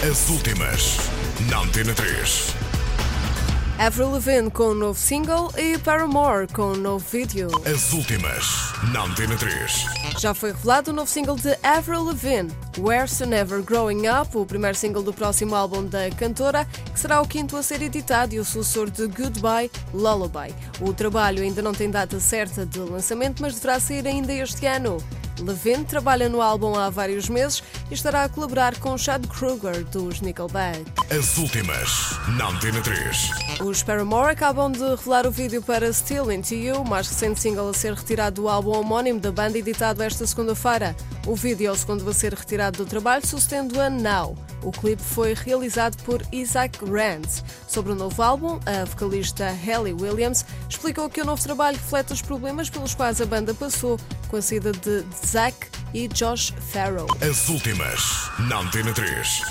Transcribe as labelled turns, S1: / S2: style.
S1: As últimas, na Antena 3.
S2: Avril Lavigne com um novo single e Paramore com um novo vídeo.
S1: As últimas, na Antena 3.
S2: Já foi revelado o novo single de Avril Lavigne, Where's Never Growing Up, o primeiro single do próximo álbum da cantora, que será o quinto a ser editado e o sucessor de Goodbye Lullaby. O trabalho ainda não tem data certa de lançamento, mas deverá sair ainda este ano. Levine trabalha no álbum há vários meses e estará a colaborar com Chad Kruger dos Nickelback.
S1: As últimas, na Antena 3.
S2: Os Paramore acabam de revelar o vídeo para Still Into You, o mais recente single a ser retirado do álbum homónimo da banda editado esta segunda-feira. O vídeo é o segundo a ser retirado do trabalho, sucedendo a Now. O clipe foi realizado por Isaac Rand. Sobre o novo álbum, a vocalista Hayley Williams explicou que o novo trabalho reflete os problemas pelos quais a banda passou com a saída de Zack e Josh Farrow.
S1: As últimas, na Antena 3.